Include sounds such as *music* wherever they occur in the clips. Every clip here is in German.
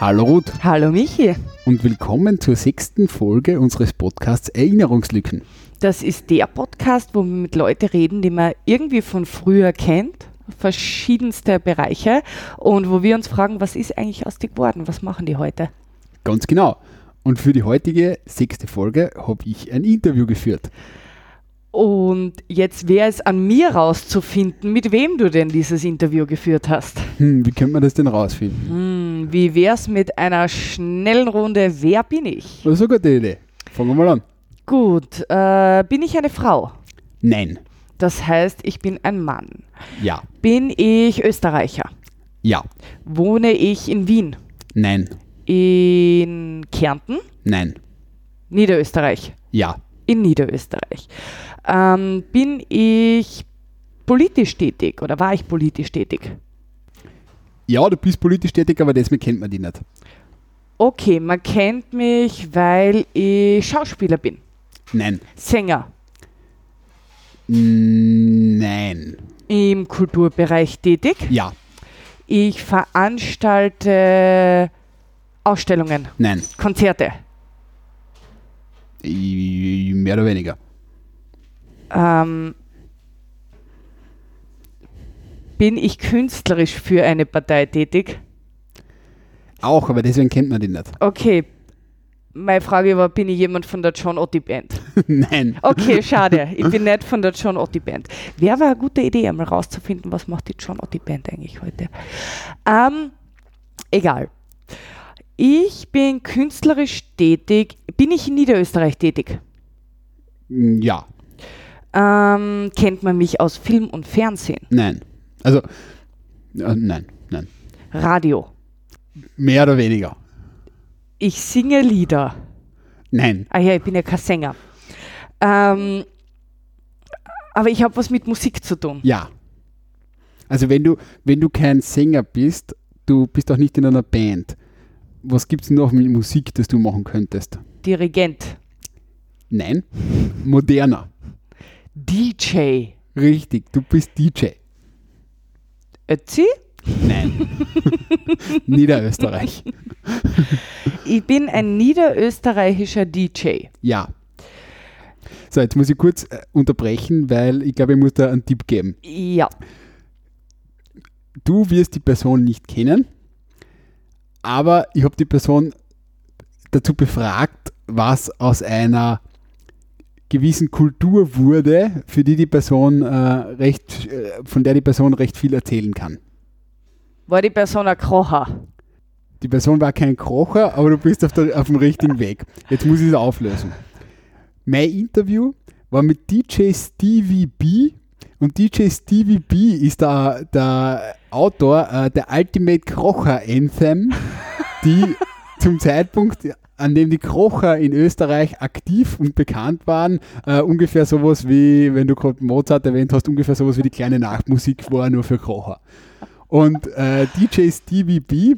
Hallo Ruth Hallo Michi. und willkommen zur sechsten Folge unseres Podcasts Erinnerungslücken. Das ist der Podcast, wo wir mit Leuten reden, die man irgendwie von früher kennt, verschiedenste Bereiche und wo wir uns fragen, was ist eigentlich aus dir geworden? Was machen die heute? Ganz genau. Und für die heutige sechste Folge habe ich ein Interview geführt. Und jetzt wäre es an mir rauszufinden, mit wem du denn dieses Interview geführt hast. Hm, wie könnte man das denn rausfinden? Hm, wie wär's mit einer schnellen Runde Wer bin ich? Das ist eine gute Idee. Fangen wir mal an. Gut, äh, bin ich eine Frau? Nein. Das heißt, ich bin ein Mann. Ja. Bin ich Österreicher? Ja. Wohne ich in Wien? Nein. In Kärnten? Nein. Niederösterreich. Ja. In Niederösterreich. Ähm, bin ich politisch tätig oder war ich politisch tätig? Ja, du bist politisch tätig, aber deswegen kennt man dich nicht. Okay, man kennt mich, weil ich Schauspieler bin. Nein. Sänger Nein. im Kulturbereich tätig. Ja. Ich veranstalte Ausstellungen, Nein. Konzerte. Mehr oder weniger. Ähm, bin ich künstlerisch für eine Partei tätig? Auch, aber deswegen kennt man dich nicht. Okay. Meine Frage war, bin ich jemand von der John Otti Band? *laughs* Nein. Okay, schade. Ich bin nicht von der John Otti Band. Wäre aber eine gute Idee, einmal rauszufinden, was macht die John Otti Band eigentlich heute. Ähm, egal. Ich bin künstlerisch tätig. Bin ich in Niederösterreich tätig? Ja. Ähm, kennt man mich aus Film und Fernsehen? Nein. Also, äh, nein. Nein. Radio? Mehr oder weniger. Ich singe Lieder. Nein. Ah ja, ich bin ja kein Sänger. Ähm, aber ich habe was mit Musik zu tun. Ja. Also wenn du, wenn du kein Sänger bist, du bist auch nicht in einer Band. Was gibt es noch mit Musik, das du machen könntest? Dirigent. Nein. Moderner. DJ. Richtig, du bist DJ. Ötzi? Nein. *laughs* Niederösterreich. *laughs* Ich bin ein niederösterreichischer DJ. Ja. So, jetzt muss ich kurz äh, unterbrechen, weil ich glaube, ich muss da einen Tipp geben. Ja. Du wirst die Person nicht kennen, aber ich habe die Person dazu befragt, was aus einer gewissen Kultur wurde, für die die Person äh, recht, äh, von der die Person recht viel erzählen kann. War die Person ein Krocher? Die Person war kein Kocher, aber du bist auf, der, auf dem richtigen Weg. Jetzt muss ich es auflösen. Mein Interview war mit DJ Stevie B. Und DJ Stevie B ist der, der Autor äh, der Ultimate Krocher Anthem, die *laughs* zum Zeitpunkt, an dem die Krocher in Österreich aktiv und bekannt waren, äh, ungefähr sowas wie, wenn du gerade Mozart erwähnt hast, ungefähr sowas wie die kleine Nachtmusik war, nur für Krocher. Und äh, DJ Stevie B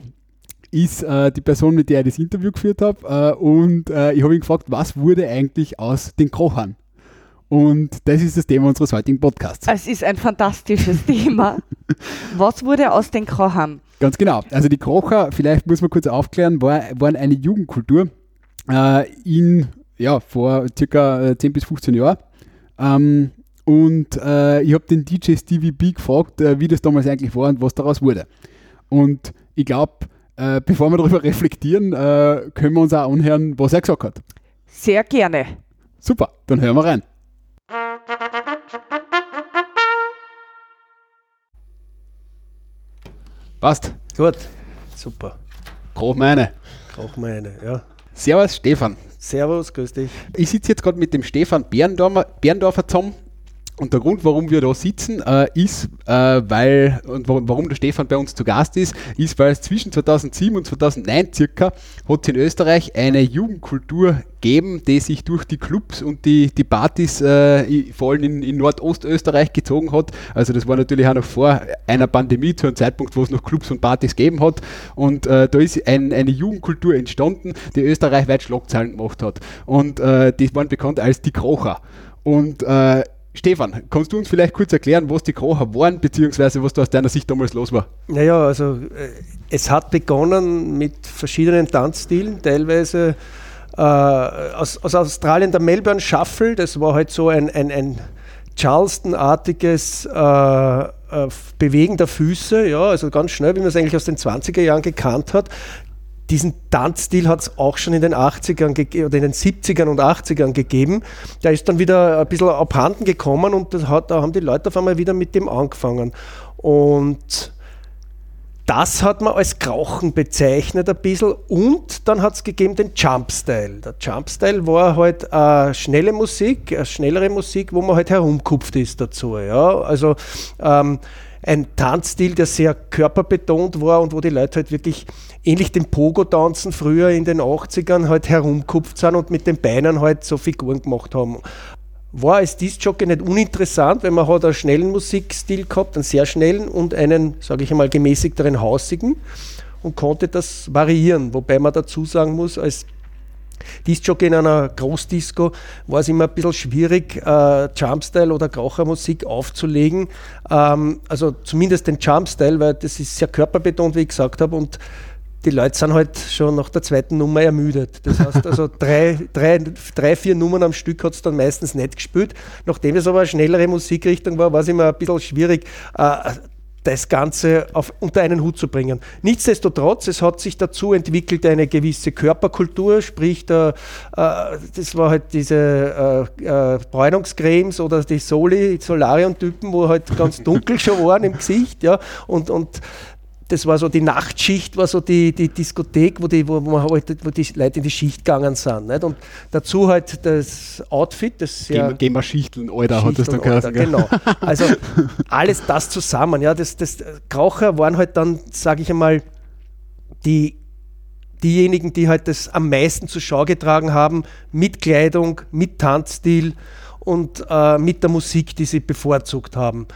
ist äh, die Person, mit der ich das Interview geführt habe. Äh, und äh, ich habe ihn gefragt, was wurde eigentlich aus den Krochern? Und das ist das Thema unseres heutigen Podcasts. Es ist ein fantastisches *laughs* Thema. Was wurde aus den Krochern? Ganz genau. Also die Krocher, vielleicht muss man kurz aufklären, war, waren eine Jugendkultur äh, in, ja, vor circa äh, 10 bis 15 Jahren. Ähm, und äh, ich habe den DJ Stevie B gefragt, äh, wie das damals eigentlich war und was daraus wurde. Und ich glaube, äh, bevor wir darüber *laughs* reflektieren, äh, können wir uns auch anhören, was er gesagt hat. Sehr gerne. Super, dann hören wir rein. Passt. Gut, super. Grob meine. Auch meine, ja. Servus, Stefan. Servus, grüß dich. Ich sitze jetzt gerade mit dem Stefan Berndorfer, Berndorfer zusammen. Und der Grund, warum wir da sitzen, äh, ist, äh, weil, und warum, der Stefan bei uns zu Gast ist, ist, weil es zwischen 2007 und 2009 circa hat es in Österreich eine Jugendkultur gegeben, die sich durch die Clubs und die, die Partys äh, vor allem in, in Nordostösterreich gezogen hat. Also das war natürlich auch noch vor einer Pandemie, zu einem Zeitpunkt, wo es noch Clubs und Partys gegeben hat. Und äh, da ist ein, eine Jugendkultur entstanden, die österreichweit Schlagzeilen gemacht hat. Und äh, die waren bekannt als die Krocher. Und äh, Stefan, kannst du uns vielleicht kurz erklären, was die Krocher waren, beziehungsweise was da aus deiner Sicht damals los war? Naja, also äh, es hat begonnen mit verschiedenen Tanzstilen, teilweise äh, aus, aus, Australien der Melbourne Shuffle, das war halt so ein, ein, ein Charleston-artiges äh, äh Bewegen der Füße, ja, also ganz schnell, wie man es eigentlich aus den 20er Jahren gekannt hat diesen Tanzstil hat es auch schon in den 80ern oder in den 70ern und 80ern gegeben. Der ist dann wieder ein bisschen abhanden gekommen und das hat, da haben die Leute auf einmal wieder mit dem angefangen. Und das hat man als Krauchen bezeichnet ein bisschen und dann hat es gegeben den Jumpstyle. Der Jumpstyle war halt äh, schnelle Musik, eine schnellere Musik, wo man halt herumkupft ist dazu. Ja? Also ähm, ein Tanzstil, der sehr körperbetont war und wo die Leute halt wirklich ähnlich dem Pogo-Tanzen früher in den 80ern halt herumkupft sind und mit den Beinen halt so Figuren gemacht haben. War als Disc-Jockey nicht uninteressant, weil man hat einen schnellen Musikstil gehabt, einen sehr schnellen und einen, sage ich einmal, gemäßigteren hausigen und konnte das variieren. Wobei man dazu sagen muss, als Disc-Jockey in einer Großdisco war es immer ein bisschen schwierig, äh, Jumpstyle oder Krauchermusik aufzulegen. Ähm, also zumindest den Jumpstyle, weil das ist sehr körperbetont, wie ich gesagt habe, und die Leute sind halt schon nach der zweiten Nummer ermüdet. Das heißt also, *laughs* drei, drei, drei vier Nummern am Stück hat es dann meistens nicht gespielt. Nachdem es aber eine schnellere Musikrichtung war, war es immer ein bisschen schwierig, äh, das Ganze auf, unter einen Hut zu bringen. Nichtsdestotrotz, es hat sich dazu entwickelt eine gewisse Körperkultur, sprich, der, äh, das war halt diese äh, äh, Bräunungscremes oder die Soli, Solarium-Typen, wo halt ganz dunkel schon waren im Gesicht, ja, und, und das war so die Nachtschicht, war so die, die Diskothek, wo die, wo, man halt, wo die Leute in die Schicht gegangen sind. Nicht? Und dazu halt das Outfit, das sehr. Gehen wir Schichteln, Alter, hat das dann geheißen. Genau. *laughs* Also alles das zusammen. Ja, das, das, Kraucher waren halt dann, sage ich einmal, die diejenigen, die halt das am meisten zur Schau getragen haben, mit Kleidung, mit Tanzstil und äh, mit der Musik, die sie bevorzugt haben.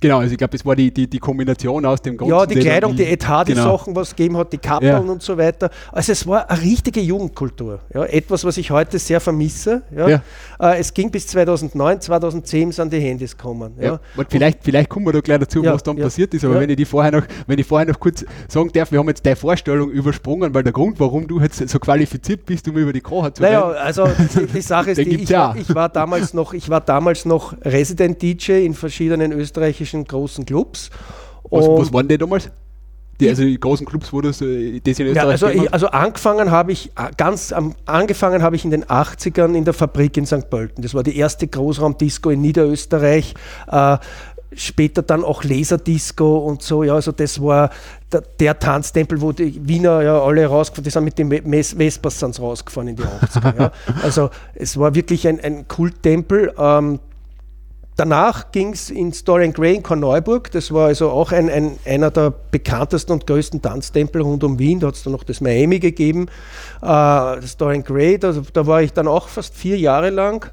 Genau, also ich glaube, das war die, die, die Kombination aus dem ganzen. Ja, die Kleidung, die Etat, die genau. Sachen, was es gegeben hat, die Kappeln ja. und so weiter. Also es war eine richtige Jugendkultur. Ja, etwas, was ich heute sehr vermisse. Ja. ja. Äh, es ging bis 2009, 2010 sind die Handys gekommen. Ja. vielleicht, vielleicht kommen wir da gleich dazu, was dann passiert ist, aber wenn, ich die vorher noch, wenn ich vorher noch kurz sagen darf, wir haben jetzt deine Vorstellung übersprungen, weil der Grund, warum du jetzt so qualifiziert bist, um über die Kocher zu naja, reden. Naja, also die, die Sache *laughs* ist, die, ich, war, ich, war damals noch, ich war damals noch Resident DJ in verschiedenen österreichischen österreichischen großen Clubs. Was, was waren die damals? Die, also die großen Clubs, wo das, äh, das in Österreich ja, also, ich, also angefangen habe ich äh, ganz am, angefangen habe ich in den 80ern in der Fabrik in St. Pölten. Das war die erste Großraumdisco in Niederösterreich. Äh, später dann auch Laserdisco und so. Ja, also das war der, der Tanztempel, wo die Wiener ja alle rausgefahren, die sind mit dem Vespers rausgefahren in die 80er. ja. *laughs* Also es war wirklich ein, ein Kulttempel. Ähm, Danach ging es in Dorian Gray in Korneuburg. Das war also auch ein, ein, einer der bekanntesten und größten Tanztempel rund um Wien. Da hat es dann noch das Miami gegeben. Äh, das Dorian Gray, da, da, war ich dann auch fast vier Jahre lang.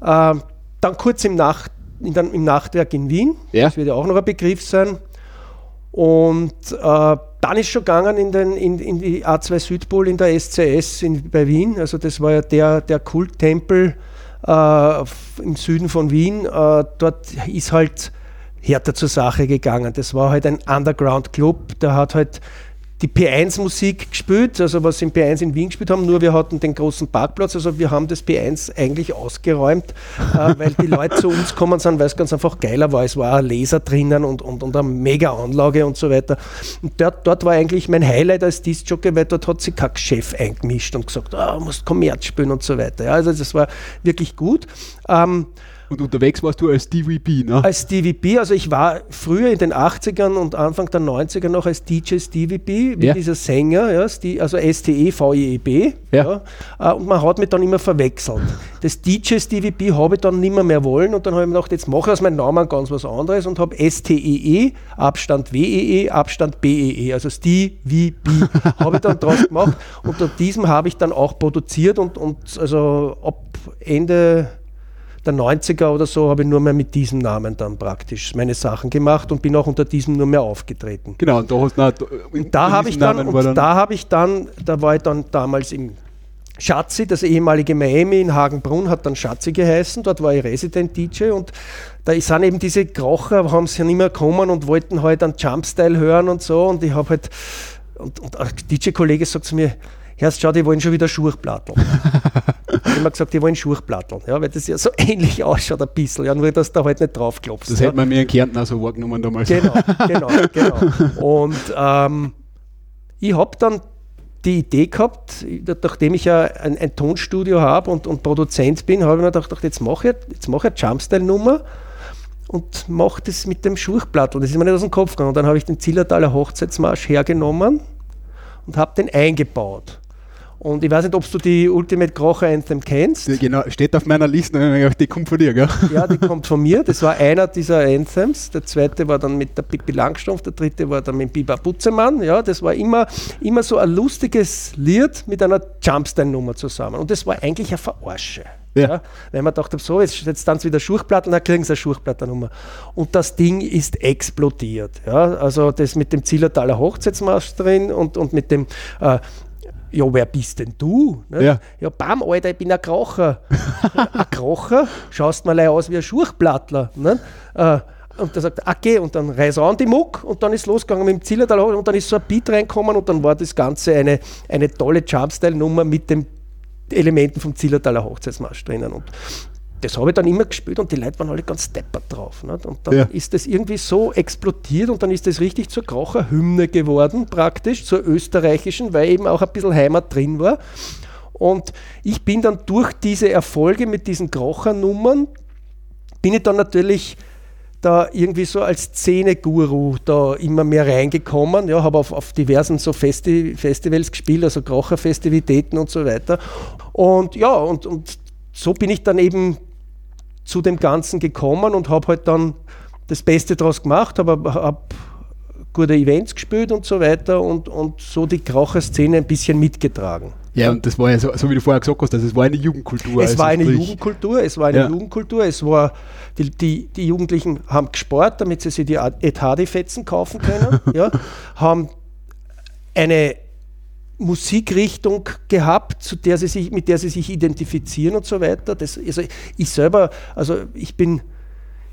Äh, dann kurz im, Nacht, in, dann, im Nachtwerk in Wien. Ja. Das wird ja auch noch ein Begriff sein. Und äh, dann ist schon gegangen in, den, in, in die A2 Südpol in der SCS in, bei Wien. Also das war ja der, der Kulttempel äh, im Süden von Wien. Äh, dort ist halt härter zur Sache gegangen. Das war halt ein Underground-Club, der hat halt die P1-Musik gespielt, also was sie im P1 in Wien gespielt haben, nur wir hatten den großen Parkplatz, also wir haben das P1 eigentlich ausgeräumt, äh, *laughs* weil die Leute zu uns kommen sind, weil es ganz einfach geiler war. Es war ein Laser drinnen und, und, und eine mega Anlage und so weiter. Und dort, dort war eigentlich mein Highlight als Disc-Jockey, weil dort hat sich kein Chef eingemischt und gesagt, ah, du musst Kommerz spielen und so weiter. Ja, also das war wirklich gut. Ähm, und unterwegs warst du als DVB, ne? Als DVB, also ich war früher in den 80ern und Anfang der 90er noch als DJ DVB, wie ja. dieser Sänger, ja, also S-T-E-V-I-E-B. Ja. ja. Äh, und man hat mich dann immer verwechselt. Das DJ DVB habe ich dann nicht mehr, wollen und dann habe ich mir gedacht, jetzt mache ich aus meinem Namen ganz was anderes und habe S-T-E-E, -E, Abstand W-E-E, -E, Abstand B-E-E, -E, also DVB *laughs* habe ich dann draus gemacht. Unter diesem habe ich dann auch produziert und, und also ab Ende der 90er oder so habe ich nur mehr mit diesem Namen dann praktisch meine Sachen gemacht und bin auch unter diesem nur mehr aufgetreten. Genau, und da hast du und da habe ich dann, und dann da habe ich dann, da war ich dann damals im Schatzi, das ehemalige Miami in Hagenbrunn, hat dann Schatzi geheißen. Dort war ich Resident DJ und da sind eben diese Krocher, haben sie ja nicht mehr gekommen und wollten halt einen Jumpstyle hören und so. Und ich habe halt, und, und ein DJ-Kollege sagt zu mir, Herrst, schau, die wollen schon wieder Schurchplatteln. *laughs* ich habe immer gesagt, die wollen Schurchplatteln, ja, weil das ja so *laughs* ähnlich ausschaut ein bisschen, ja, nur dass da halt nicht draufklopfst. Das ja. hätte man mir in Kärnten auch so wahrgenommen damals. Genau, *laughs* genau, genau. Und ähm, ich habe dann die Idee gehabt, nachdem ich ja ein, ein Tonstudio habe und, und, Produzent bin, habe ich mir gedacht, jetzt mache ich, jetzt ich eine Jumpstyle-Nummer und mache das mit dem Schurchplattel. Das ist mir nicht aus dem Kopf gegangen. Und dann habe ich den Zillertaler Hochzeitsmarsch hergenommen und habe den eingebaut. Und ich weiß nicht, ob du die Ultimate Krocher Anthem kennst. Die, genau, steht auf meiner Liste, die kommt von dir, gell? Ja, die *laughs* kommt von mir. Das war einer dieser Anthems. Der zweite war dann mit der Pippi Langstrumpf, der dritte war dann mit Biber Butzemann. Ja, das war immer, immer so ein lustiges Lied mit einer Jumpstyle-Nummer zusammen. Und das war eigentlich eine Verarsche. Ja. ja. weil man dachte, so, jetzt, jetzt dann wieder Schurchplatten, dann kriegen sie eine Schurchplattennummer. Und das Ding ist explodiert. Ja. Also das mit dem Zillertaler Hochzeitsmarsch drin und, und mit dem äh, ja, wer bist denn du? Ne? Ja. ja, bam, Alter, ich bin ein Krocher. *laughs* ein Krocher? Schaust mal aus wie ein Schurchplattler. Ne? Äh, und der sagt, okay, und dann reiß an die Muck und dann ist losgegangen mit dem Zillertal und dann ist so ein Beat reinkommen und dann war das Ganze eine, eine tolle Jumpstyle-Nummer mit den Elementen vom Zillertaler Hochzeitsmarsch drinnen. Und das habe ich dann immer gespielt und die Leute waren alle ganz deppert drauf. Nicht? Und dann ja. ist das irgendwie so explodiert und dann ist das richtig zur Krocher-Hymne geworden, praktisch, zur österreichischen, weil eben auch ein bisschen Heimat drin war. Und ich bin dann durch diese Erfolge mit diesen Krocher-Nummern, bin ich dann natürlich da irgendwie so als Szene-Guru da immer mehr reingekommen. Ja, habe auf, auf diversen so Festi Festivals gespielt, also Krocher-Festivitäten und so weiter. Und ja, und, und so bin ich dann eben zu dem Ganzen gekommen und habe halt dann das Beste daraus gemacht, habe hab gute Events gespielt und so weiter und, und so die Kraucher-Szene ein bisschen mitgetragen. Ja, und das war ja so, so wie du vorher gesagt hast, es war eine Jugendkultur. Es also war eine sprich, Jugendkultur, es war eine ja. Jugendkultur, es war, die, die, die Jugendlichen haben gespart, damit sie sich die Etadi-Fetzen kaufen können, *laughs* ja, haben eine Musikrichtung gehabt, zu der sie sich, mit der sie sich identifizieren und so weiter. Das, also ich selber, also ich bin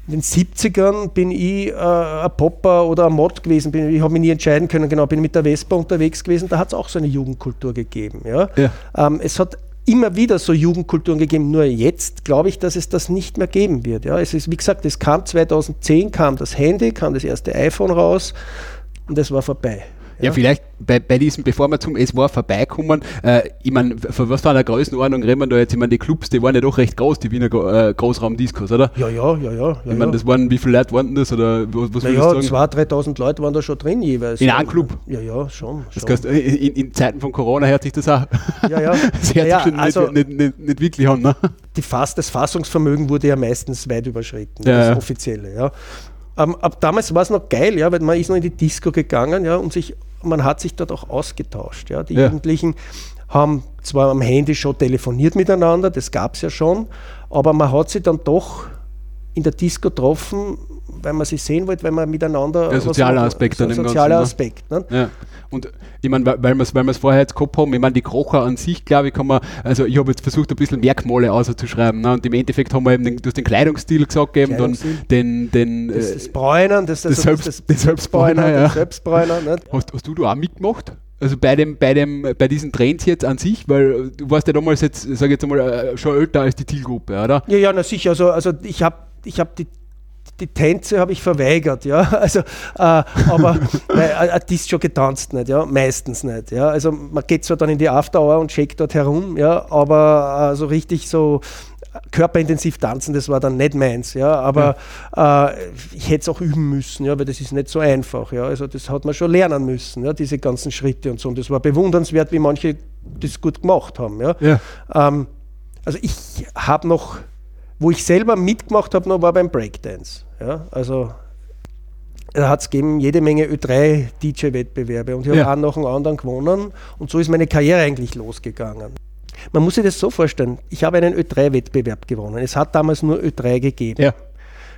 in den 70ern bin ich äh, ein Popper oder ein Mod gewesen, bin, ich habe mich nie entscheiden können, genau, bin mit der Vespa unterwegs gewesen, da hat es auch so eine Jugendkultur gegeben. Ja? ja. Ähm, es hat immer wieder so Jugendkulturen gegeben, nur jetzt glaube ich, dass es das nicht mehr geben wird. Ja? Es ist, wie gesagt, es kam 2010, kam das Handy, kam das erste iPhone raus und es war vorbei. Ja, ja vielleicht bei, bei diesem, bevor wir zum Es war vorbeikommen, äh, ich meine, von was für einer Größenordnung reden wir da jetzt? Ich meine, die Clubs, die waren ja doch recht groß, die Wiener äh, Großraumdiskos, oder? Ja, ja, ja, ja. ich meine, das waren, wie viele Leute waren das? Oder was, was naja, 2.000, 3.000 Leute waren da schon drin jeweils. In einem Club? Ja, ja, schon. schon. Das heißt, in, in, Zeiten von Corona hört sich das auch. Ja, ja. *laughs* das hört ja, sich schon also nicht, nicht, nicht, nicht, wirklich an, ne? Die Fass, das Fassungsvermögen wurde ja meistens weit überschritten, das offizielle, ja. Ähm, ab damals war es noch geil, ja, weil man ist noch in die Disco gegangen, ja, und sich man hat sich dort auch ausgetauscht. Ja. Die ja. Jugendlichen haben zwar am Handy schon telefoniert miteinander, das gab es ja schon, aber man hat sie dann doch in der Disco getroffen, weil man sie sehen wollte, weil man miteinander. Der soziale Aspekt dann im sozialer Ganzen, ne? Aspekt. Ne? Ja. Und ich meine, weil wir es weil vorher jetzt gehabt haben, ich meine, die Krocher an sich, glaube ich, kann man, also ich habe jetzt versucht, ein bisschen Merkmale auszuschreiben. Ne? Und im Endeffekt haben wir eben den, du hast den Kleidungsstil gesagt, eben dann den. den das, das Bräunern, das, das, das, Selbst, das, das Selbstbräuner. Ja. Selbstbräuner ne? hast, hast du da auch mitgemacht? Also bei dem, bei dem, bei diesen Trends jetzt an sich, weil du warst ja damals jetzt, sage ich jetzt einmal, äh, schon älter als die Zielgruppe, oder? Ja, ja, na sicher. Also, also ich habe ich hab die die Tänze habe ich verweigert, ja. *laughs* Also, äh, aber *laughs* weil, äh, ist schon getanzt nicht, ja, meistens nicht. Ja. Also man geht zwar dann in die After Hour und shake dort herum, ja, aber äh, so richtig so körperintensiv tanzen, das war dann nicht meins, ja. Aber ja. Äh, ich hätte es auch üben müssen, ja, weil das ist nicht so einfach, ja. Also das hat man schon lernen müssen, ja, diese ganzen Schritte und so. Und das war bewundernswert, wie manche das gut gemacht haben, ja. ja. Ähm, also ich habe noch wo ich selber mitgemacht habe, noch war beim Breakdance. Ja, also da hat es jede Menge Ö3-DJ-Wettbewerbe und ich habe ja. einen nach dem anderen gewonnen und so ist meine Karriere eigentlich losgegangen. Man muss sich das so vorstellen, ich habe einen Ö3-Wettbewerb gewonnen. Es hat damals nur Ö3 gegeben. Ja.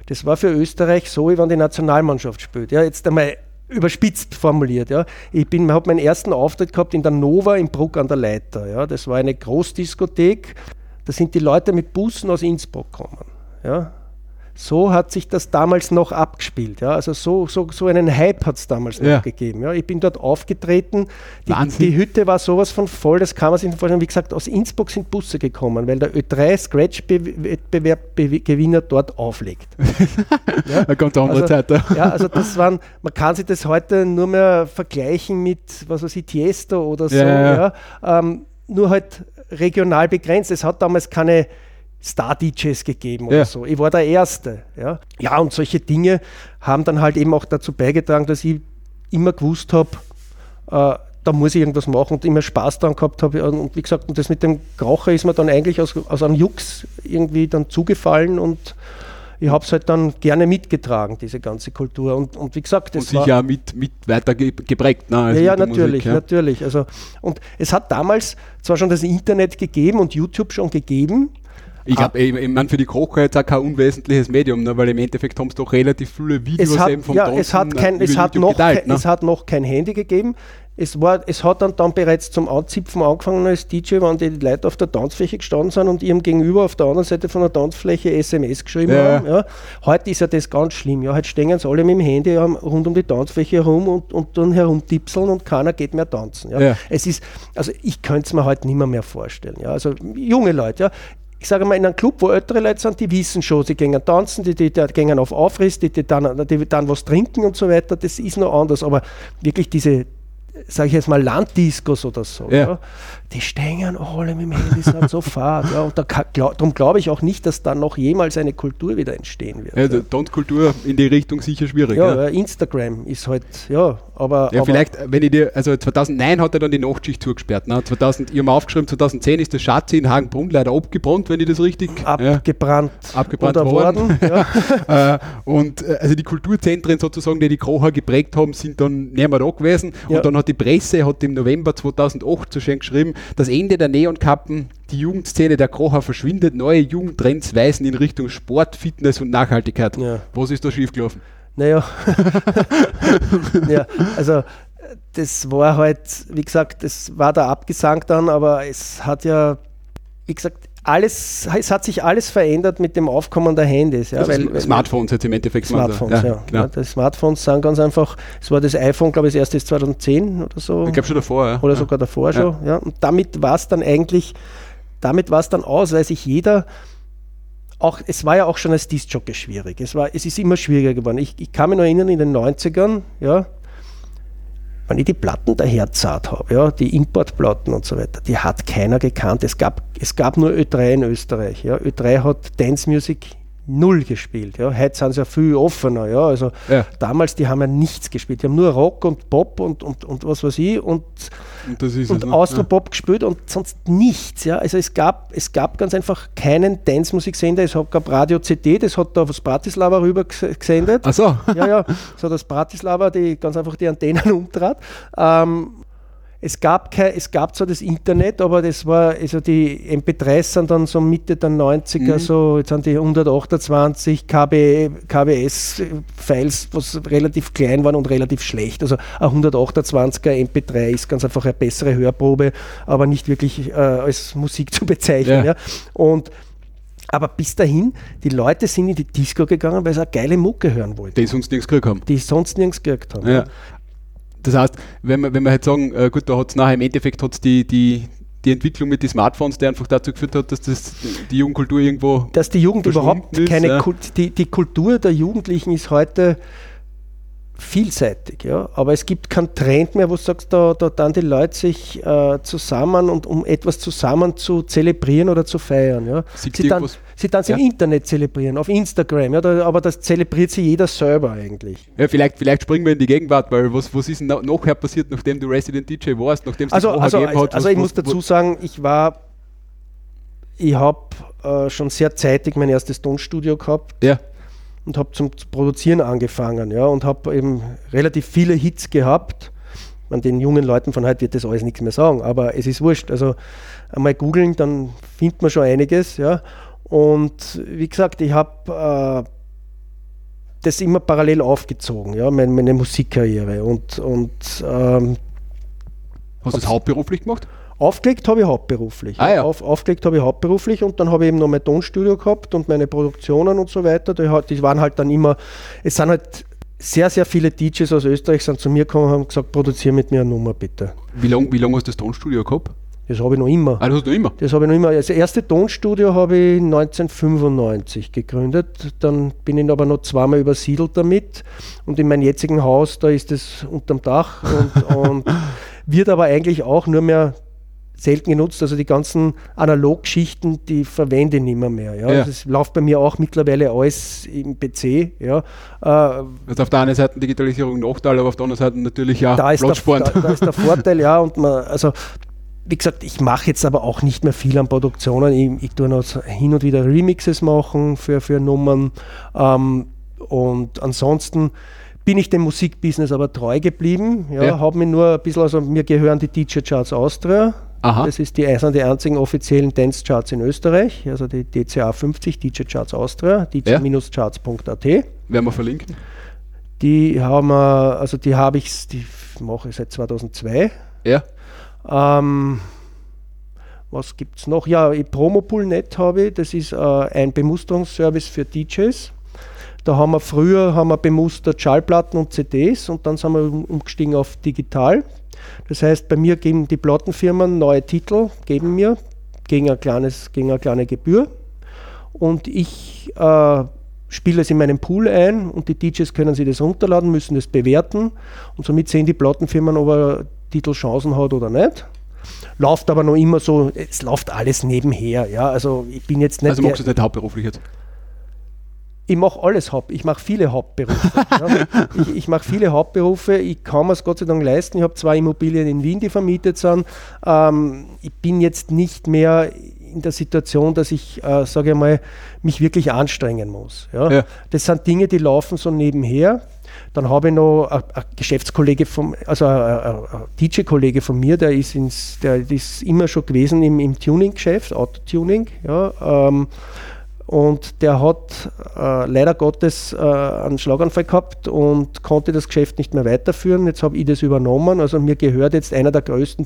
Das war für Österreich so, wie wenn die Nationalmannschaft spielt. Ja, jetzt einmal überspitzt formuliert. Ja. Ich habe meinen ersten Auftritt gehabt in der Nova in Bruck an der Leiter. Ja. Das war eine Großdiskothek. Da sind die Leute mit Bussen aus Innsbruck gekommen. Ja. So hat sich das damals noch abgespielt. Ja. Also so, so, so einen Hype hat es damals Ja. noch gegeben. Ja. Ich bin dort aufgetreten. Die, die Hütte war sowas von voll, das kann man sich nicht vorstellen. Wie gesagt, aus Innsbruck sind Busse gekommen, weil der Ö3 Scratch-Wettbewerb-Gewinner dort auflegt. *laughs* Eine ganz andere Also, Zeit. Ja. Ja, also das waren, man kann sich das heute nur mehr vergleichen mit, was weiß ich, Tiesto oder so. Ja, ja, Ja, Ähm, nur halt regional begrenzt. Es hat damals keine Star-DJs gegeben oder Ja. so. Ich war der Erste. Ja. ja, und solche Dinge haben dann halt eben auch dazu beigetragen, dass ich immer gewusst habe, äh, da muss ich irgendwas machen und immer Spaß daran gehabt habe. Und, und wie gesagt, und das mit dem Raucher ist mir dann eigentlich aus, aus einem Jux irgendwie dann zugefallen und ich habe es halt dann gerne mitgetragen, diese ganze Kultur. Und, und wie gesagt, Und das war, sicher auch mit, mit weiter ge geprägt. Ne, als ja, ja, natürlich, Musik, ja. natürlich. Also, und es hat damals zwar schon das Internet gegeben und YouTube schon gegeben. Ich glaube, ich, ich meine, für die Kocher jetzt auch kein unwesentliches Medium, ne, weil im Endeffekt haben sie doch relativ viele Videos Es hat, eben vom ja, es hat, kein, äh, es, hat noch geteilt, kein, ne? es hat noch kein Handy gegeben. Es, war, es hat dann, dann bereits zum Anzipfen angefangen als DJ, wenn die Leute auf der Tanzfläche gestanden sind und ihrem Gegenüber auf der anderen Seite von der Tanzfläche SMS geschrieben Ja. haben. Ja. Heute ist ja das ganz schlimm. Ja. Heute stehen sie alle mit dem Handy rund um die Tanzfläche herum und, und dann herumtipseln und keiner geht mehr tanzen. Ja. Ja. Es ist, also ich könnte es mir heute nicht mehr, mehr vorstellen. Ja. Also junge Leute, ja. Ich sage mal, in einem Club, wo ältere Leute sind, die wissen schon, sie gehen tanzen, die, die, die gehen auf Aufriss, die, die, dann, die dann was trinken und so weiter, das ist noch anders. Aber wirklich diese, sage ich jetzt mal, Landdiscos oder so, Ja. ja. die stehen alle mit dem Handy, sind so *laughs* fad. Ja, und da glaub, darum glaube ich auch nicht, dass dann noch jemals eine Kultur wieder entstehen wird. Ja, Ja, die Tanzkultur in die Richtung sicher schwierig. ja, Instagram ist halt, ja, aber. Ja, aber vielleicht, wenn ich dir, also 2009 hat er dann die Nachtschicht zugesperrt. Ne? 2000, ich habe mir aufgeschrieben, 2010 ist das Schatzi in Hagenbrunn leider abgebrannt, wenn ich das richtig. ja. abgebrannt, Abgebrannt oder worden. worden. Ja. *laughs* äh, und äh, also die Kulturzentren sozusagen, die die Krocher geprägt haben, sind dann nicht mehr da gewesen. Ja. Und dann hat die Presse hat im November 2008 so schön geschrieben, das Ende der Neonkappen, die Jugendszene der Krocher verschwindet, neue Jugendtrends weisen in Richtung Sport, Fitness und Nachhaltigkeit. Ja. Was ist da schiefgelaufen? Naja, *laughs* ja, also das war halt, wie gesagt, das war der Abgesang dann, aber es hat ja, wie gesagt, alles, es hat sich alles verändert mit dem Aufkommen der Handys. Ja, Also weil, Sm- Smartphones jetzt im Endeffekt. Smartphones, ja. genau. ja. Smartphones sind ganz einfach, es war das iPhone, glaube ich, das erste ist 2010 oder so. Ich glaube schon davor, ja. oder ja. sogar davor Ja. schon. Ja. Und damit war es dann eigentlich, damit war es dann aus, weil sich jeder auch, es war ja auch schon als Disc-Jockey schwierig. Es, war, es ist immer schwieriger geworden. Ich, ich kann mich noch erinnern, in den 90ern, ja, wenn ich die Platten daher zart habe, ja, die Importplatten und so weiter, die hat keiner gekannt. Es gab, es gab nur Ö3 in Österreich. Ja. Ö3 hat Dance Music null gespielt. Ja. Heute sind sie ja viel offener. Ja. Also Ja. damals, die haben ja nichts gespielt. Die haben nur Rock und Pop und, und, und was weiß ich und Und das ist und es, ne? Austropop gespielt und sonst nichts. Ja. Also es gab, es gab ganz einfach keinen Dance-Musiksender. Es gab Radio CD, das hat da was Bratislava rüber ges- gesendet. Ach so. Ja, ja, so das Bratislava, die ganz einfach die Antennen *laughs* umtrat. Ähm, es gab, kein, es gab zwar das Internet, aber das war, also die MP3s sind dann so Mitte der 90er, Mhm. so, jetzt sind die 128 KB, KBS-Files, was relativ klein waren und relativ schlecht. Also ein 128er MP3 ist ganz einfach eine bessere Hörprobe, aber nicht wirklich äh, als Musik zu bezeichnen. Ja. Ja. Und aber bis dahin, die Leute sind in die Disco gegangen, weil sie eine geile Mucke hören wollten, Die sonst nichts gekriegt haben. die sonst nirgends gekriegt haben. Ja. Das heißt, wenn wir, wenn wir halt sagen, äh, gut, da hat es nachher im Endeffekt hat's die, die, die Entwicklung mit den Smartphones, die einfach dazu geführt hat, dass das die Jugendkultur irgendwo. Dass die Jugend überhaupt ist, keine ja. Kult, die, die Kultur der Jugendlichen ist heute vielseitig, ja. Aber es gibt keinen Trend mehr, wo du sagst, da, da dann die Leute sich äh, zusammen und um etwas zusammen zu zelebrieren oder zu feiern, ja. Sie dann, sie dann Ja. im Internet zelebrieren, auf Instagram, ja, da, aber das zelebriert sich jeder selber eigentlich. Ja, vielleicht, vielleicht springen wir in die Gegenwart, weil was, was ist nachher passiert, nachdem du Resident DJ warst, nachdem es Also, also, gegeben also, hat? also was, ich muss was- dazu sagen, ich war, ich habe äh, schon sehr zeitig mein erstes Tonstudio gehabt Ja, und habe zum Produzieren angefangen, ja, und habe eben relativ viele Hits gehabt. An den jungen Leuten von heute wird das alles nichts mehr sagen, aber es ist wurscht. Also einmal googeln, dann findet man schon einiges, ja. Und wie gesagt, ich habe das immer parallel aufgezogen, ja, meine, meine Musikkarriere. Und, und ähm, Hast du das hauptberuflich gemacht? Aufgelegt habe ich hauptberuflich. Ah, ja. Auf, aufgelegt habe ich hauptberuflich und dann habe ich eben noch mein Tonstudio gehabt und meine Produktionen und so weiter. Die, die waren halt dann immer, es sind halt sehr, sehr viele DJs aus Österreich sind zu mir gekommen und haben gesagt, produziere mit mir eine Nummer bitte. Wie lange wie lang hast du das Tonstudio gehabt? Das habe ich noch immer. Ah, das hast du immer. Das habe ich noch immer. Das erste Tonstudio habe ich 1995 gegründet. Dann bin ich aber noch zweimal übersiedelt damit. Und in meinem jetzigen Haus, da ist es unterm Dach und, *laughs* und wird aber eigentlich auch nur mehr selten genutzt. Also die ganzen Analoggeschichten, die verwende ich nicht mehr. mehr ja. Ja. Das läuft bei mir auch mittlerweile alles im PC. Ja. Äh, Also auf der einen Seite Digitalisierung Nachteil, aber auf der anderen Seite natürlich auch da ist, der, da, da ist der *laughs* Vorteil, ja, und man, also wie gesagt, ich mache jetzt aber auch nicht mehr viel an Produktionen. Ich, ich tue noch hin und wieder Remixes machen für, für Nummern. Ähm, und ansonsten bin ich dem Musikbusiness aber treu geblieben. Ja, Ja. habe mir nur ein bisschen, also mir gehören die DJ Charts Austria. Aha. Das ist die, sind die einzigen offiziellen Dance Charts in Österreich, also die DCA 50, DJ Charts Austria, dj-charts.at. Werden wir verlinken. Die haben wir, also die habe ich, die mache ich seit 2002. Ja. Ähm, was gibt es noch? Ja, Promopool.net habe ich, das ist äh, ein Bemusterungsservice für DJs. Da haben wir früher haben wir bemustert Schallplatten und CDs und dann sind wir um- umgestiegen auf digital. Das heißt, bei mir geben die Plattenfirmen neue Titel, geben mir gegen, ein kleines, gegen eine kleine Gebühr und ich äh, spiele es in meinen Pool ein und die DJs können sich das runterladen, müssen das bewerten und somit sehen die Plattenfirmen, ob er Titel Chancen hat oder nicht. Läuft aber noch immer so, es läuft alles nebenher. Ja, also ich bin jetzt nicht. Also machst du nicht hauptberuflich jetzt? ich mache alles Haupt, ich mache viele Hauptberufe. *laughs* ja. Ich, ich mache viele Hauptberufe, ich kann mir es Gott sei Dank leisten. Ich habe zwei Immobilien in Wien, die vermietet sind. Ähm, ich bin jetzt nicht mehr in der Situation, dass ich, äh, sage ich mal, mich wirklich anstrengen muss. Ja. Ja. Das sind Dinge, die laufen so nebenher. Dann habe ich noch ein Geschäftskollege vom, also ein, ein, DJ-Kollege von mir, der ist, ins, der ist immer schon gewesen im, im Tuning-Geschäft, Autotuning. Ja, ähm, und der hat äh, leider Gottes äh, einen Schlaganfall gehabt und konnte das Geschäft nicht mehr weiterführen. Jetzt habe ich das übernommen. Also mir gehört jetzt einer der größten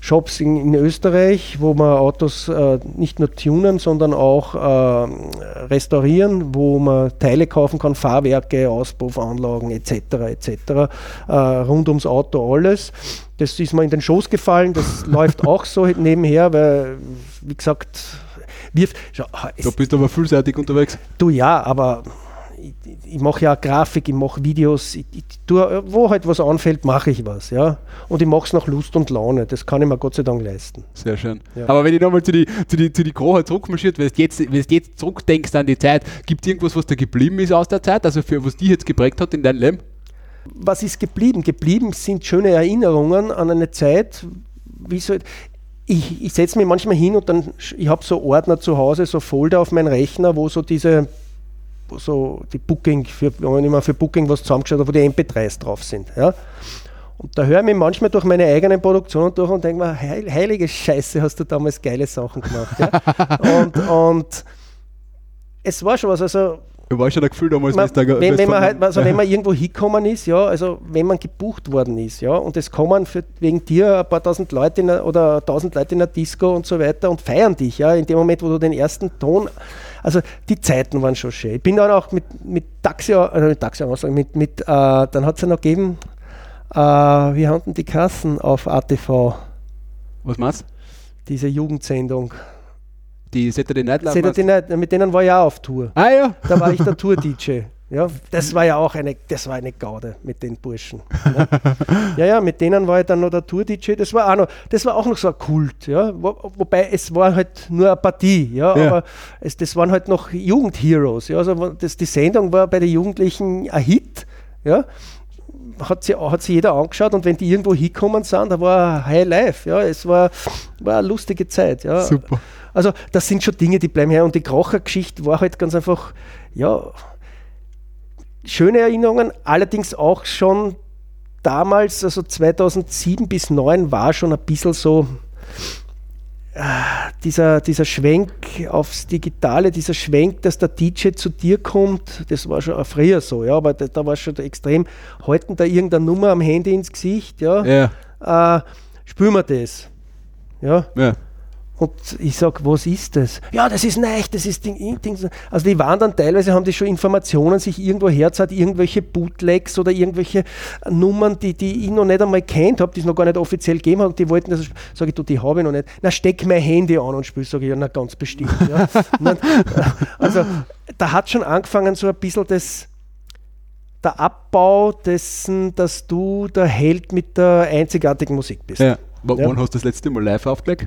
Tuning-Shops in, in Österreich, wo man Autos äh, nicht nur tunen, sondern auch äh, restaurieren, wo man Teile kaufen kann, Fahrwerke, Auspuffanlagen etc. etc. Äh, rund ums Auto alles. Das ist mir in den Schoß gefallen. Das *laughs* läuft auch so nebenher, weil, wie gesagt, wir, schau, es, Du bist aber vielseitig unterwegs. Du ja, aber ich, ich mache ja Grafik, ich mache Videos, ich, ich tue, wo halt was anfällt, mache ich was, ja. Und ich mache es nach Lust und Laune. Das kann ich mir Gott sei Dank leisten. Sehr schön. Ja. Aber wenn ich nochmal zu die, zu die, zu die Krohe zurückmarschiert, wenn du jetzt, wenn du jetzt zurückdenkst an die Zeit, gibt es irgendwas, was da geblieben ist aus der Zeit, also für was dich jetzt geprägt hat in deinem Leben? Was ist geblieben? Geblieben sind schöne Erinnerungen an eine Zeit, wie so. Ich, ich setze mich manchmal hin und dann, ich habe so Ordner zu Hause, so Folder auf meinen Rechner, wo so diese, so die Booking, für, wenn ich mal für Booking was zusammengeschaut habe, wo die MP3s drauf sind. Ja? Und da höre ich mich manchmal durch meine eigenen Produktionen durch und denke mir, heil, heilige Scheiße, hast du damals geile Sachen gemacht. Ja? *laughs* und, und es war schon was, also war schon ein Gefühl damals, man, da wenn, wenn, man halt, also wenn *laughs* man irgendwo hinkommen ist, ja, also wenn man gebucht worden ist, ja, und es kommen für, wegen dir ein paar tausend Leute in a, oder tausend Leute in der Disco und so weiter und feiern dich, ja, in dem Moment, wo du den ersten Ton, also die Zeiten waren schon schön. Ich bin dann auch mit, mit Taxi, äh, mit Taxi, mit, mit, äh, dann hat es ja noch gegeben, äh, wie hatten die Kassen auf ATV, Was meinst du? diese Jugendsendung. Die Saturday Night Live? Die nicht? Mit denen war ich auch auf Tour. Ah ja. Da war ich der Tour-DJ. *laughs* Ja, das war ja auch eine, das war eine Gaude mit den Burschen. Ne? *laughs* Ja, ja, mit denen war ich dann noch der Tour-DJ. Das war auch noch, das war auch noch so ein Kult, ja. Wo, wobei es war halt nur eine Partie, ja, Ja. aber es, das waren halt noch Jugendheroes. Ja, also das, die Sendung war bei den Jugendlichen ein Hit, ja. Hat sie, hat sie jeder angeschaut und wenn die irgendwo hinkommen sind, da war High Life, ja. Es war, war eine lustige Zeit, ja. Super. Also das sind schon Dinge, die bleiben her. Und die Krocher-Geschichte war halt ganz einfach, ja, schöne Erinnerungen, allerdings auch schon damals, also 2007 bis 2009 war schon ein bisschen so, dieser, dieser Schwenk aufs Digitale, dieser Schwenk, dass der DJ zu dir kommt, das war schon früher so, ja, aber da, da war schon extrem, halten da irgendeine Nummer am Handy ins Gesicht, ja, Ja. äh, spüren wir das, ja, ja. Und ich sage, was ist das? Ja, das ist nicht, das ist Ding, Ding. Also die waren dann teilweise, haben die schon Informationen sich irgendwo herzahlt, irgendwelche Bootlegs oder irgendwelche Nummern, die, die ich noch nicht einmal kennt habe, die es noch gar nicht offiziell gegeben haben, die wollten das, sage ich, du, die habe ich noch nicht. Na, steck mein Handy an und spiel, sage ich, ja, na, ganz bestimmt. Ja. *laughs* Na, also da hat schon angefangen so ein bisschen das, der Abbau dessen, dass du der Held mit der einzigartigen Musik bist. ja. W Ja. Wann hast du das letzte Mal live aufgelegt?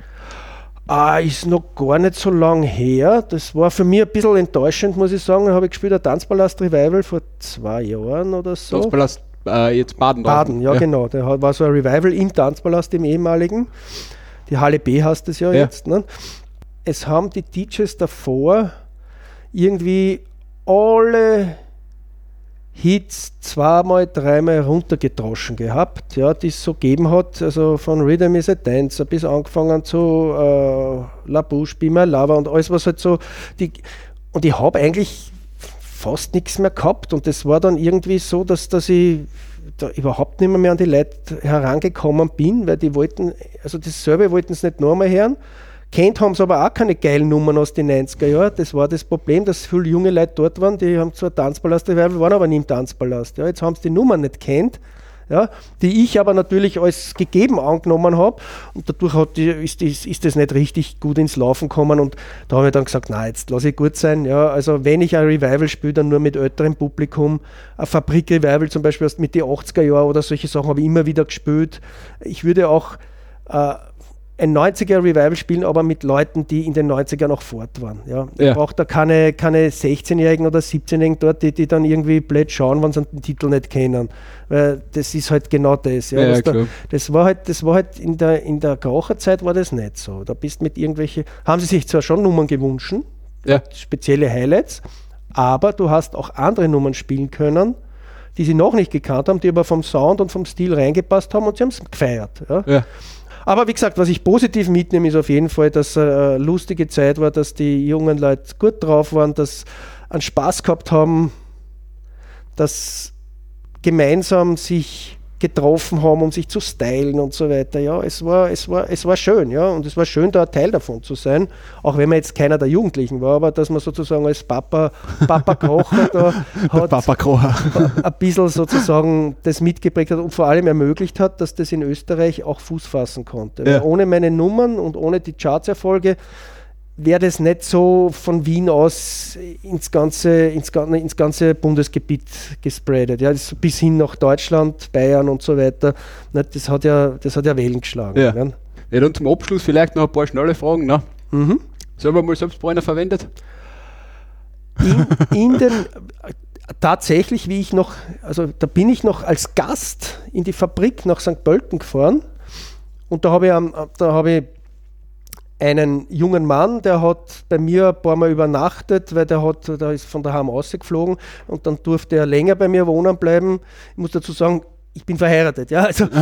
Ah, ist noch gar nicht so lang her. Das war für mich ein bisschen enttäuschend, muss ich sagen. Da habe ich gespielt, ein Tanzpalast Revival vor zwei Jahren oder so. Tanzpalast äh, jetzt Baden. Baden, ja, genau. Der hat- war so ein Revival im Tanzpalast, im ehemaligen. Die Halle B heißt es ja, Ja. jetzt. Ne? Es haben die DJs davor irgendwie alle Hits zweimal, dreimal runtergedroschen gehabt, ja, die es so gegeben hat, also von Rhythm is a Dancer bis angefangen zu äh, La Bouche, Be My Lover und alles, was halt so, die, und ich habe eigentlich fast nichts mehr gehabt und das war dann irgendwie so, dass, dass ich da überhaupt nicht mehr, an die Leute herangekommen bin, weil die wollten, also dasselbe wollten sie nicht nochmal hören. Kennt haben sie aber auch keine geilen Nummern aus den 90er Jahren. Das war das Problem, dass viele junge Leute dort waren, die haben zwar Tanzpalast Revival, waren aber nie im Tanzpalast. Ja, jetzt haben sie die Nummern nicht kennt, ja, die ich aber natürlich als gegeben angenommen habe. Und dadurch hat die, ist, ist, ist das nicht richtig gut ins Laufen gekommen. Und da habe ich dann gesagt, na, jetzt lasse ich gut sein. Ja, also wenn ich ein Revival spiele, dann nur mit älterem Publikum. Ein Fabrik-Revival zum Beispiel aus mit den 80er Jahren oder solche Sachen habe ich immer wieder gespielt. Ich würde auch äh, ein 90er Revival spielen, aber mit Leuten, die in den 90er noch fort waren. Ja. Ich Ja. brauche da keine, keine 16-Jährigen oder 17-Jährigen dort, die, die dann irgendwie blöd schauen, wenn sie den Titel nicht kennen. Weil das ist halt genau das. Ja, Ja, da, das war halt, das war halt in der, in der Raucherzeit war das nicht so. Da bist mit irgendwelche, haben sie sich zwar schon Nummern gewünscht, Ja. spezielle Highlights, aber du hast auch andere Nummern spielen können, die sie noch nicht gekannt haben, die aber vom Sound und vom Stil reingepasst haben und sie haben es gefeiert. Ja. Aber wie gesagt, was ich positiv mitnehme, ist auf jeden Fall, dass äh, eine lustige Zeit war, dass die jungen Leute gut drauf waren, dass einen Spaß gehabt haben, dass gemeinsam sich getroffen haben, um sich zu stylen und so weiter. Ja, es war, es war, es war schön, ja, und es war schön, da ein Teil davon zu sein, auch wenn man jetzt keiner der Jugendlichen war, aber dass man sozusagen als Papa, Papa *laughs* Kocher da hat, Papa Kroher. ein bisschen sozusagen das mitgeprägt hat und vor allem ermöglicht hat, dass das in Österreich auch Fuß fassen konnte. Ja. Ohne meine Nummern und ohne die Chartserfolge wäre das nicht so von Wien aus ins ganze, ins, ins ganze Bundesgebiet gespreadet. Ja, bis hin nach Deutschland, Bayern und so weiter. Das hat ja, das hat ja Wellen geschlagen. Ja. Ja, dann zum Abschluss vielleicht noch ein paar schnelle Fragen. Ne? Mhm. Selber mal Selbstbräuner verwendet? in, in den tatsächlich, wie ich noch, also da bin ich noch als Gast in die Fabrik nach St. Pölten gefahren und da habe ich, da habe ich einen jungen Mann, der hat bei mir ein paar Mal übernachtet, weil der hat, der ist von daheim ausgeflogen und dann durfte er länger bei mir wohnen bleiben. Ich muss dazu sagen, ich bin verheiratet, ja. Also, *laughs*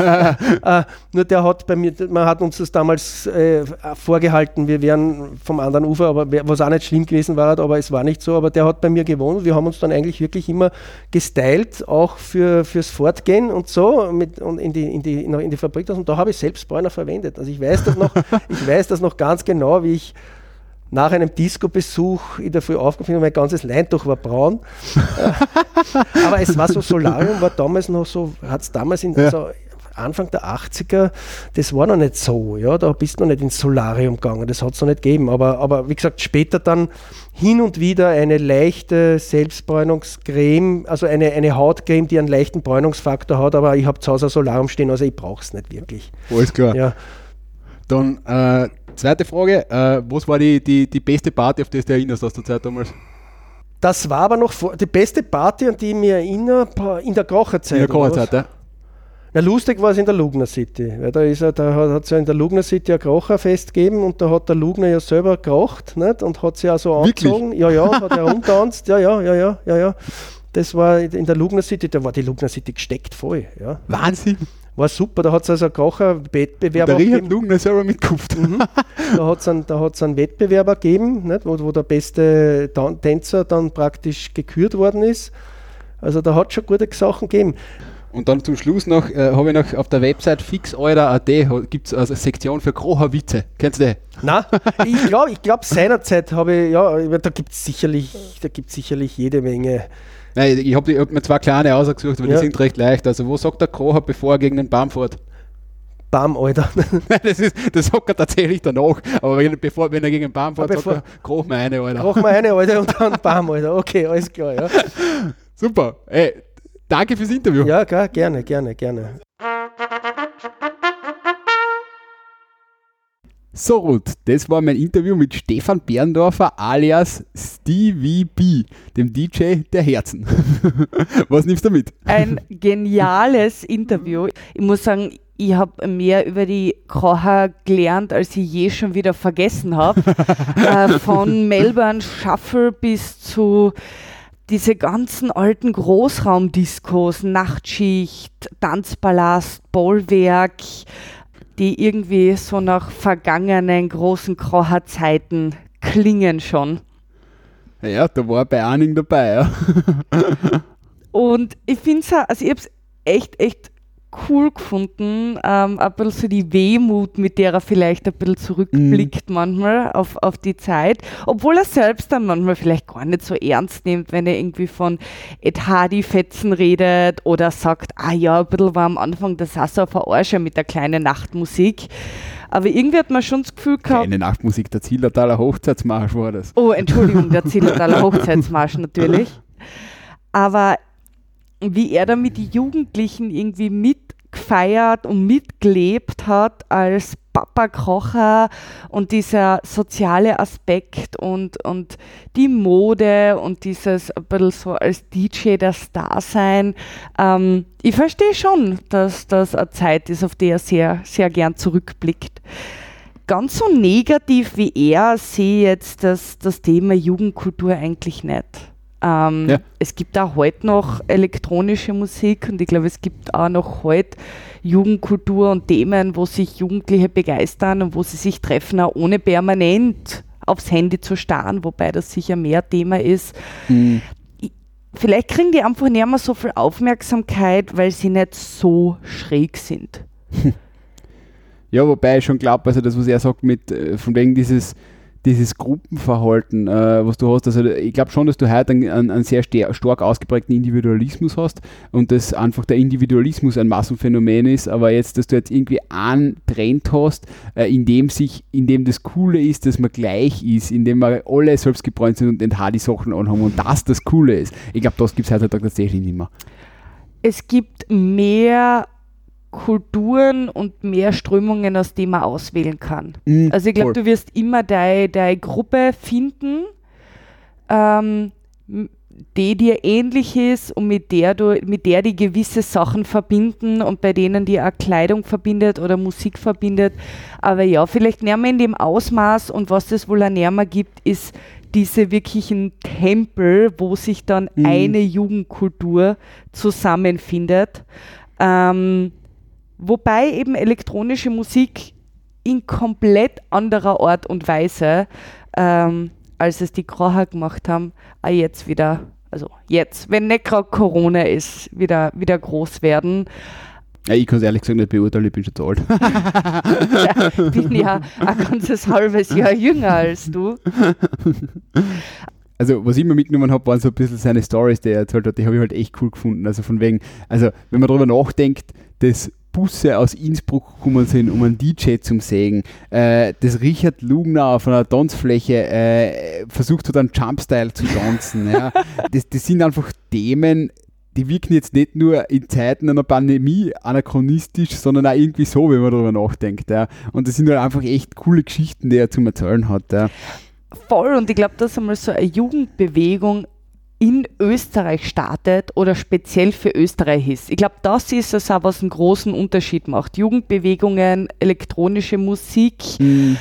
äh, nur der hat bei mir, man hat uns das damals äh, vorgehalten, wir wären vom anderen Ufer, aber was auch nicht schlimm gewesen war, aber es war nicht so. Aber der hat bei mir gewohnt. Wir haben uns dann eigentlich wirklich immer gestylt, auch für, fürs Fortgehen und so, mit, und in die, in die, in die Fabrik. Und da habe ich selbst Bräuner verwendet. Also ich weiß das noch, *laughs* ich weiß das noch ganz genau, wie ich nach einem Disco-Besuch in der Früh aufgefunden, mein ganzes Leintuch war braun. *laughs* Aber es war so, Solarium war damals noch so, hat es damals in Ja. so Anfang der 80er, das war noch nicht so, ja, da bist du noch nicht ins Solarium gegangen, das hat es noch nicht gegeben, aber, aber wie gesagt, später dann hin und wieder eine leichte Selbstbräunungscreme, also eine, eine Hautcreme, die einen leichten Bräunungsfaktor hat, aber ich habe zu Hause ein Solarium stehen, also ich brauche es nicht wirklich. Alles klar. Ja. Dann äh, zweite Frage. Äh, was war die, die, die beste Party, auf die du dich erinnerst aus der Zeit damals? Das war aber noch vor, die beste Party, an die ich mich erinnere, in der Kocherzeit. In der? Kocherzeit, ja? Na, lustig war es in der Lugner City. Weil da ist er, da hat es ja in der Lugner City ein Krocherfest gegeben und da hat der Lugner ja selber gekocht nicht? und hat sich auch so Wirklich? angezogen. Ja, ja, hat er *laughs* umtanzt. Ja, ja, ja, ja, ja, ja. Das war in der Lugner City, da war die Lugner City gesteckt voll. Ja. Wahnsinn. War super, da hat es also einen Kocher-Wettbewerb Der Richard. Lugner selber mitgekauft. Mhm. *laughs* Da hat es einen, da einen Wettbewerber gegeben, nicht, wo, wo der beste Tänzer dann praktisch gekürt worden ist. Also da hat es schon gute Sachen gegeben. Und dann zum Schluss noch, äh, habe ich noch auf der Website fixeurer.at gibt es eine Sektion für Krocher-Witze. Kennst du die? Na, *laughs* ich glaube, ich glaub, seinerzeit habe ich, ja, da gibt es sicherlich, da gibt's sicherlich jede Menge. Nein, ich habe hab mir zwei kleine ausgesucht, aber Ja. die sind recht leicht. Also, wo sagt der Krocher, bevor er gegen den Baum fährt? Bam, Alter. *laughs* Nein, das, ist, das sagt er tatsächlich danach. Aber wenn, bevor, wenn er gegen den Baum fährt, sagt er, kroch mir eine, Alter. Mach mal eine, Alter, und dann Bam, Alter. Okay, alles klar, ja. *laughs* Super. Ey, danke fürs Interview. Ja, klar, gerne, gerne, gerne. So, Ruth, das war mein Interview mit Stefan Berndorfer alias Stevie B, dem DJ der Herzen. *laughs* Was nimmst du mit? Ein geniales Interview. Ich muss sagen, ich habe mehr über die Krocher gelernt, als ich je schon wieder vergessen habe. *laughs* äh, von Melbourne Shuffle bis zu diese ganzen alten Großraumdiskos, Nachtschicht, Tanzpalast, Bollwerk, die irgendwie so nach vergangenen großen Krocher-Zeiten klingen schon. Ja, da war bei einigen dabei. Ja. *laughs* Und ich finde es, also ich habe es echt, echt cool gefunden, ähm, ein bisschen so die Wehmut, mit der er vielleicht ein bisschen zurückblickt manchmal auf, auf die Zeit, obwohl er selbst dann manchmal vielleicht gar nicht so ernst nimmt, wenn er irgendwie von Ed Hardy-Fetzen redet oder sagt, ah ja, ein bisschen war am Anfang so ein Verarscher mit der kleinen Nachtmusik. Aber irgendwie hat man schon das Gefühl gehabt, Keine Nachtmusik, der Zillertaler Hochzeitsmarsch war das. Oh, Entschuldigung, der Zillertaler *laughs* Hochzeitsmarsch natürlich. Aber wie er da mit Jugendlichen irgendwie mitgefeiert und mitgelebt hat als Papa Kocher und dieser soziale Aspekt und, und die Mode und dieses ein bisschen so als DJ das Dasein. Ähm, ich verstehe schon, dass das eine Zeit ist, auf die er sehr, sehr gern zurückblickt ganz so negativ wie er sehe ich jetzt das, das Thema Jugendkultur eigentlich nicht. Ähm, Ja. Es gibt auch heute noch elektronische Musik und ich glaube, es gibt auch noch heute Jugendkultur und Themen, wo sich Jugendliche begeistern und wo sie sich treffen, auch ohne permanent aufs Handy zu starren, wobei das sicher mehr Thema ist. Hm. Vielleicht kriegen die einfach nicht mehr so viel Aufmerksamkeit, weil sie nicht so schräg sind. *laughs* Ja, wobei ich schon glaube, also das, was er sagt, mit äh, von wegen dieses, dieses Gruppenverhalten, äh, was du hast, also ich glaube schon, dass du heute einen, einen, sehr stark ausgeprägten Individualismus hast und dass einfach der Individualismus ein Massenphänomen ist, aber jetzt, dass du jetzt irgendwie einen Trend hast, äh, in dem sich, in dem das Coole ist, dass man gleich ist, in dem wir alle selbst gebräunt sind und den Hardy-Sachen anhaben und das das Coole ist. Ich glaube, das gibt es heutzutage tatsächlich nicht mehr. es gibt mehr Kulturen und mehr Strömungen, aus denen man auswählen kann. Mhm, Also ich glaube, du wirst immer deine Gruppe finden, ähm, die dir ähnlich ist und mit der du, mit der die gewisse Sachen verbinden und bei denen die auch Kleidung verbindet oder Musik verbindet. Aber ja, vielleicht näher in dem Ausmaß und was es wohl auch näher gibt, ist diese wirklichen Tempel, wo sich dann Mhm. eine Jugendkultur zusammenfindet. Ähm, wobei eben elektronische Musik in komplett anderer Art und Weise, ähm, als es die Krocher gemacht haben, auch jetzt wieder, also jetzt, wenn nicht gerade Corona ist, wieder, wieder groß werden. Ja, ich kann es ehrlich gesagt nicht beurteilen, ich bin schon zu alt. Ich *laughs* bin ja ein ganzes halbes Jahr jünger als du. Also, was ich mir mitgenommen habe, waren so ein bisschen seine Stories, die er erzählt hat, die habe ich halt echt cool gefunden. Also von wegen, also wenn man darüber nachdenkt, dass Busse aus Innsbruck gekommen sind, um einen DJ zu sägen, äh, dass Richard Lugner auf einer Tanzfläche äh, versucht hat, einen Jumpstyle zu tanzen. ja. *laughs* das, das sind einfach Themen, die wirken jetzt nicht nur in Zeiten einer Pandemie anachronistisch, sondern auch irgendwie so, wenn man darüber nachdenkt. Ja. Und das sind halt einfach echt coole Geschichten, die er zum Erzählen hat. Ja. Voll und ich glaube, dass einmal so eine Jugendbewegung in Österreich startet oder speziell für Österreich ist. Ich glaube, das ist es auch, was einen großen Unterschied macht. Jugendbewegungen, elektronische Musik, Mhm.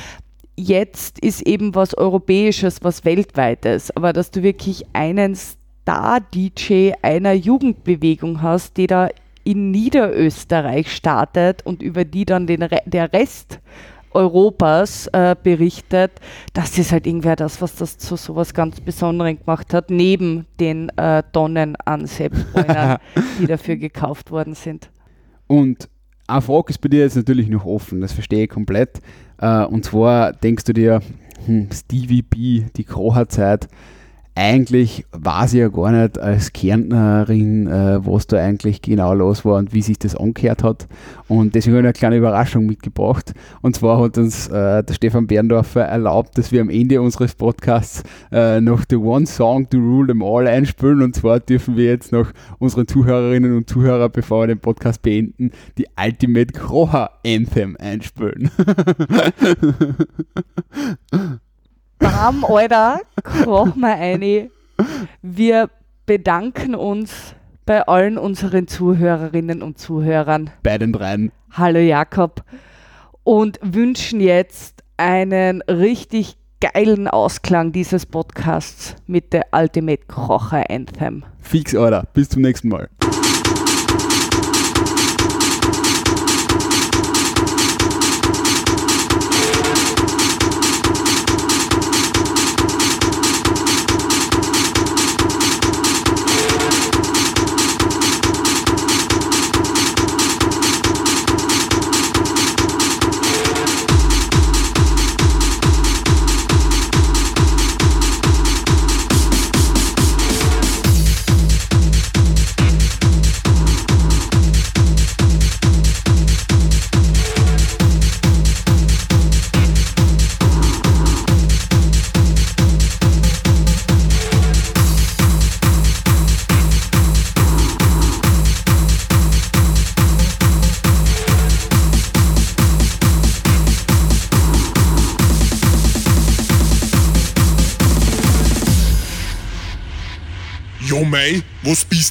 jetzt ist eben was Europäisches, was Weltweites, aber dass du wirklich einen Star-DJ einer Jugendbewegung hast, die da in Niederösterreich startet und über die dann den Re der Rest Europas äh, berichtet, das ist halt irgendwer das, was das zu sowas ganz Besonderem gemacht hat, neben den äh, Tonnen an Selbstbräunern, *laughs* die dafür gekauft worden sind. Und eine Frage ist bei dir jetzt natürlich noch offen, das verstehe ich komplett. Äh, und zwar denkst du dir, hm, Stevie B, die Krocher-Zeit, eigentlich weiß ich ja gar nicht als Kärntnerin, äh, was da eigentlich genau los war und wie sich das angehört hat. Und deswegen habe ich eine kleine Überraschung mitgebracht. Und zwar hat uns äh, der Stefan Berndorfer erlaubt, dass wir am Ende unseres Podcasts äh, noch The One Song to Rule Them All einspielen. Und zwar dürfen wir jetzt noch unseren Zuhörerinnen und Zuhörer, bevor wir den Podcast beenden, die Ultimate Kroha Anthem einspielen. *laughs* Bam, Alter, koch mal eine. Wir bedanken uns bei allen unseren Zuhörerinnen und Zuhörern. Bei den dreien. Hallo Jakob. Und wünschen jetzt einen richtig geilen Ausklang dieses Podcasts mit der Ultimate Krocher Anthem. Fix, Alter. Bis zum nächsten Mal.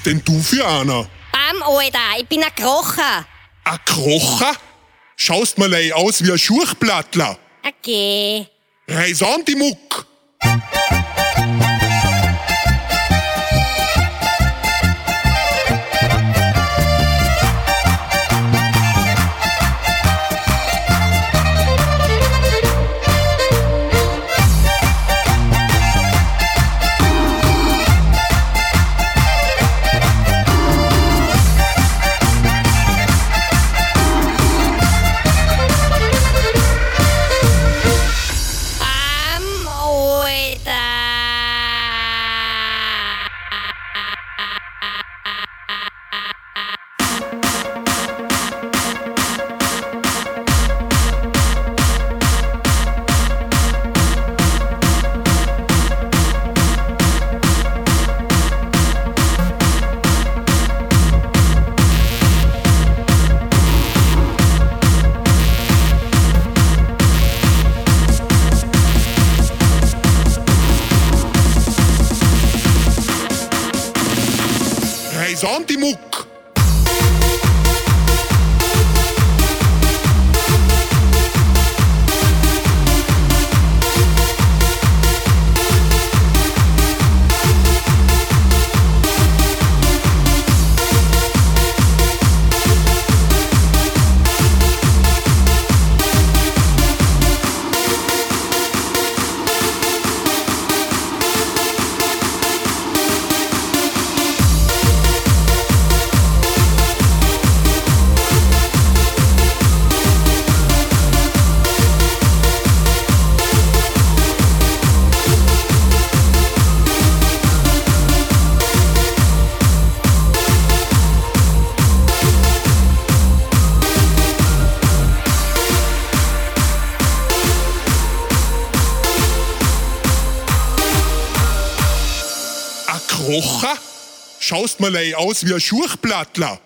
Bist denn du für einer? Bam, Alter, ich bin ein Krocher. Ein Krocher? Schaust mal aus wie ein Schurchblattler. Okay. Reiß an die Muck. Schaust mal lei aus wie ein Schurchblattler.